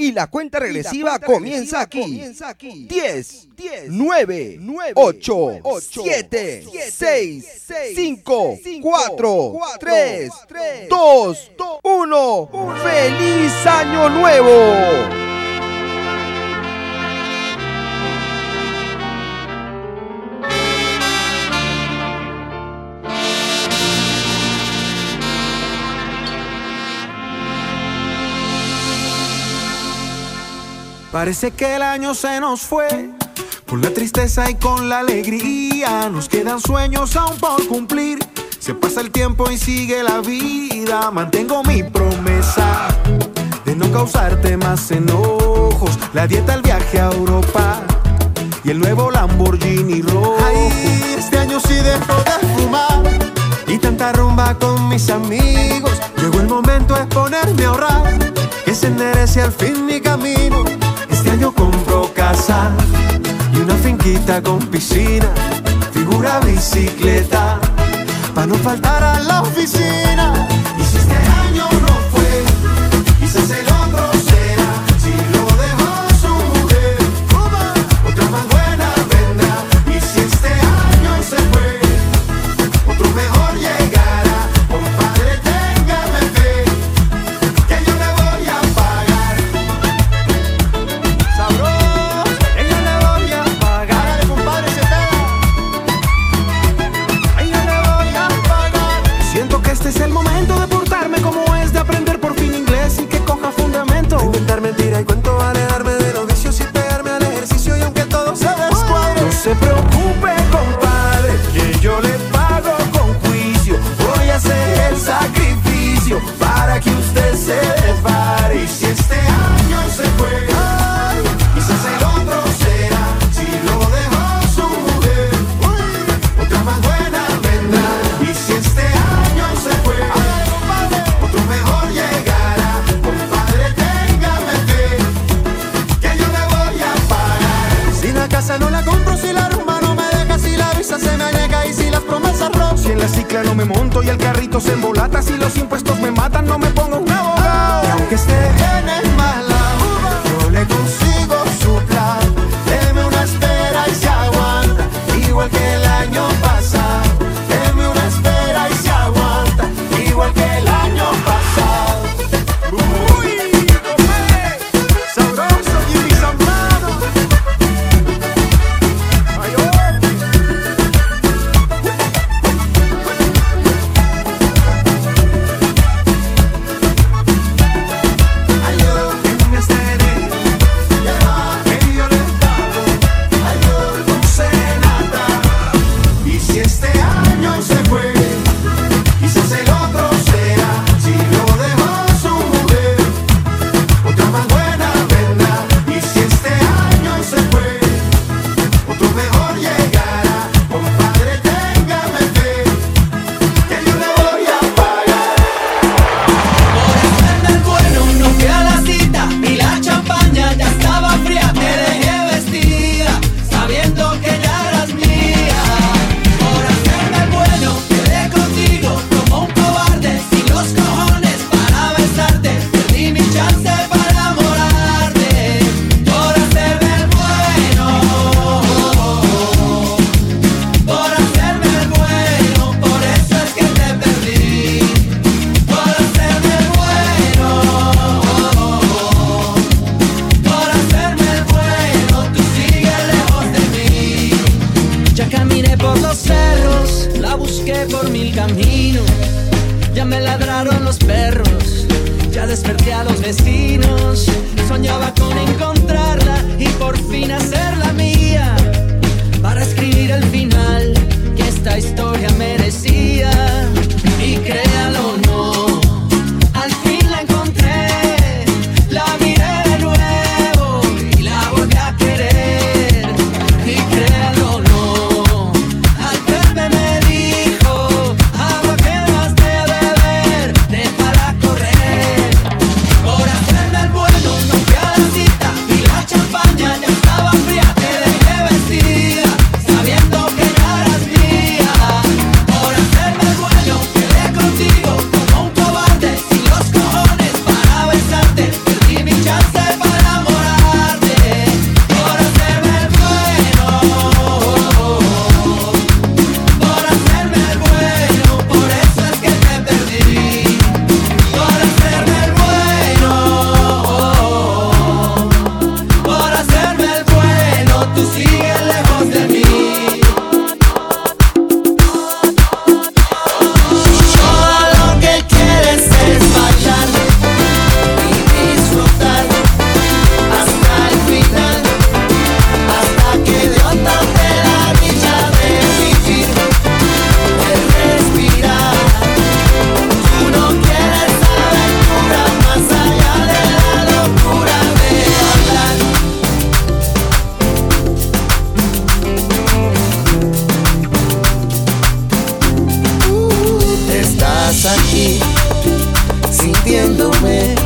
Y la cuenta regresiva, comienza, aquí. comienza, aquí. 10, 9, 8, 7, 6, 5, 4, 3, 2, ¡Feliz Año Nuevo! Parece que el año se nos fue. Con la tristeza y con la alegría nos quedan sueños aún por cumplir. Se pasa el tiempo y sigue la vida. Mantengo mi promesa de no causarte más enojos. La dieta, el viaje a Europa y el nuevo Lamborghini rojo. Ay, este año sí dejo de fumar y tanta rumba con mis amigos. Llegó el momento de ponerme a ahorrar que se enderece al fin mi camino y una finquita con piscina, figura bicicleta, para no faltar a la oficina. in the wind.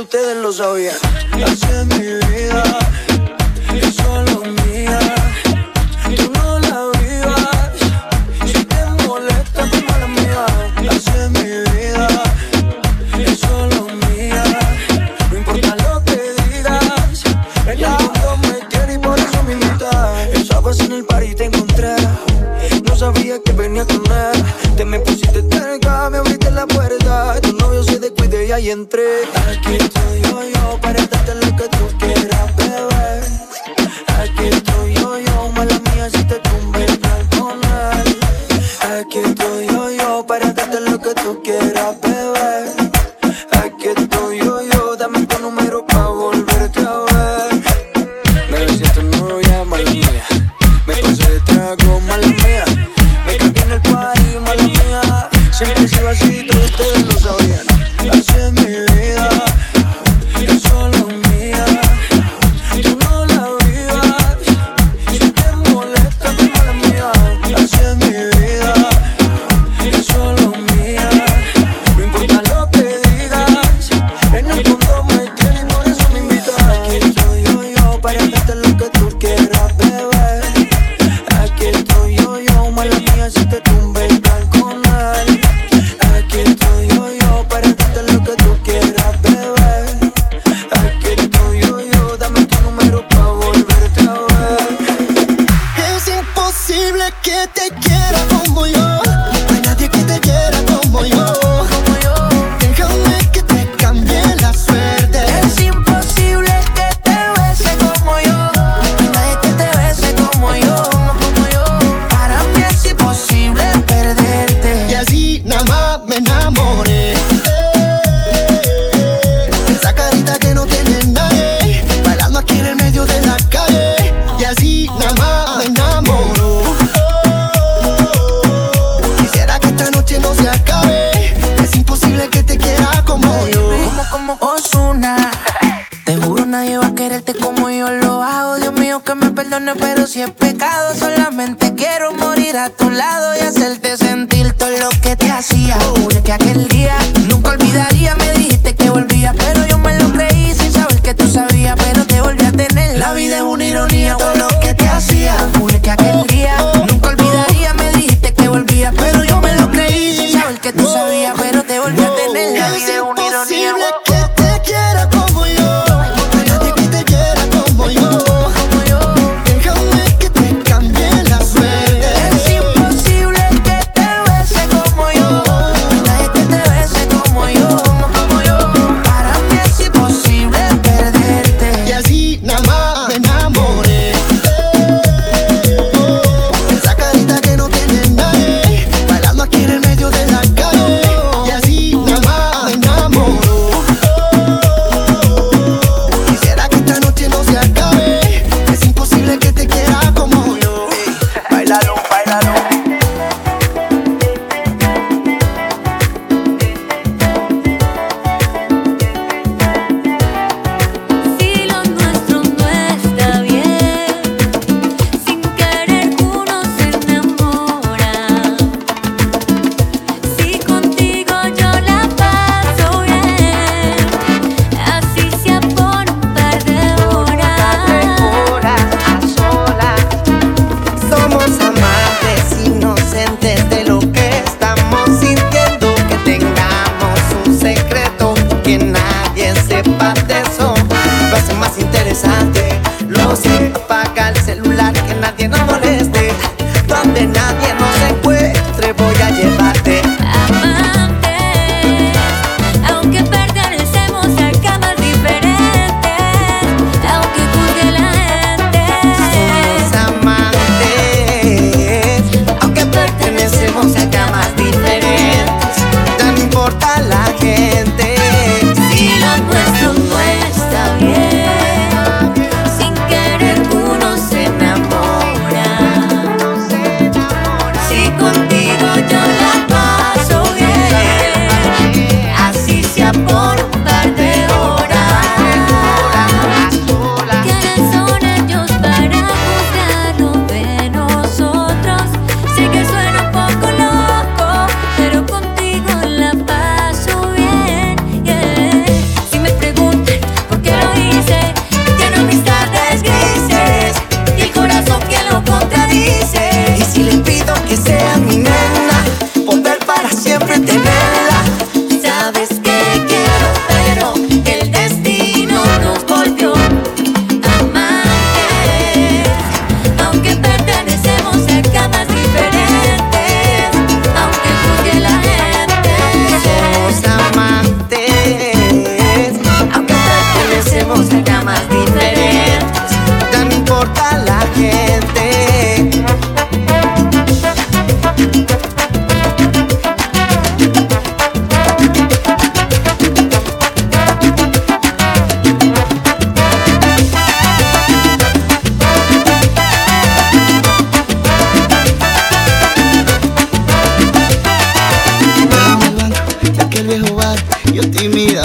de ustedes lo sabía. Así es mi vida, es solo mía. Tú no la vivas, si te molesta, tu mala mía. Así es mi vida, es solo mía. No importa lo que digas, ella no me quiere y por eso me invita. Esa vez en el party tengo y entré. Aquí estoy yo, yo para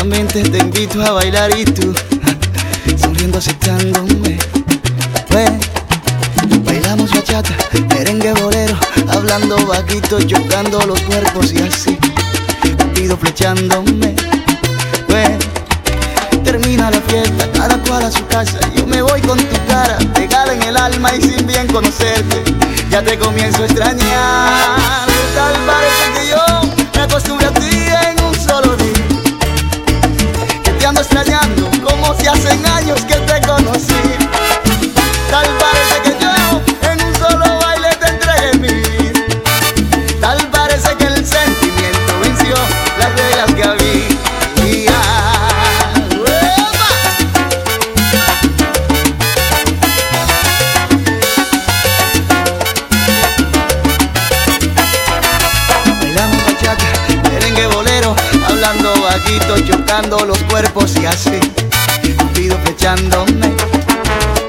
te invito a bailar y tú Sonriendo aceptándome. Bailamos bachata, merengue bolero Hablando vaquito, chocando los cuerpos y así Pido flechándome. Termina la fiesta, cada cual a su casa Yo me voy con tu cara, pegada en el alma y sin bien conocerte. Ya te comienzo a extrañar Tal parece que yo me acostumbré a ti extrañando como si hacen años que te conocí. Tal parece que chocando los cuerpos y así, pido flechándome.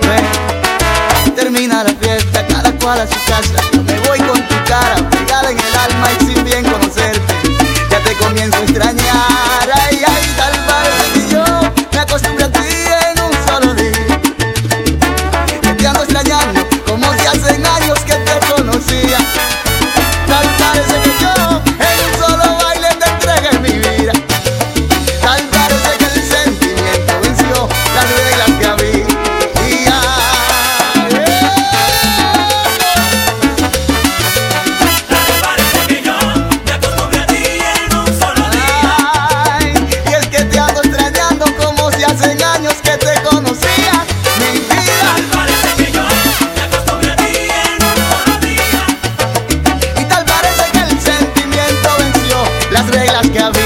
Ven, termina la fiesta, cada cual a su casa. Yo me voy con tu cara, pegada en el alma y sin bien conocerte. Ya te comienzo a extrañar, reglas que había.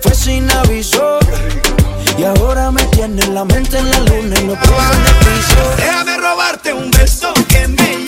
Fue sin aviso. Y ahora me tiene la mente en la luna y los pies en el piso. Déjame robarte un beso que me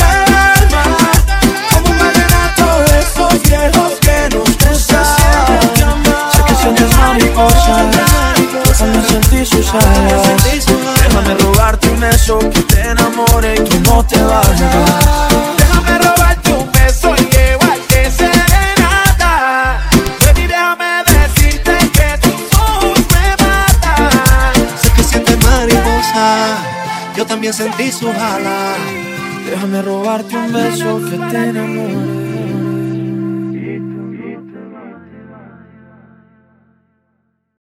que te enamore que no te vayas. Déjame robarte un beso y llevarte serenata. Baby, déjame decirte que tus ojos me matan. Sé que sientes mariposa, yo también sentí su jala. Déjame robarte un beso que te enamore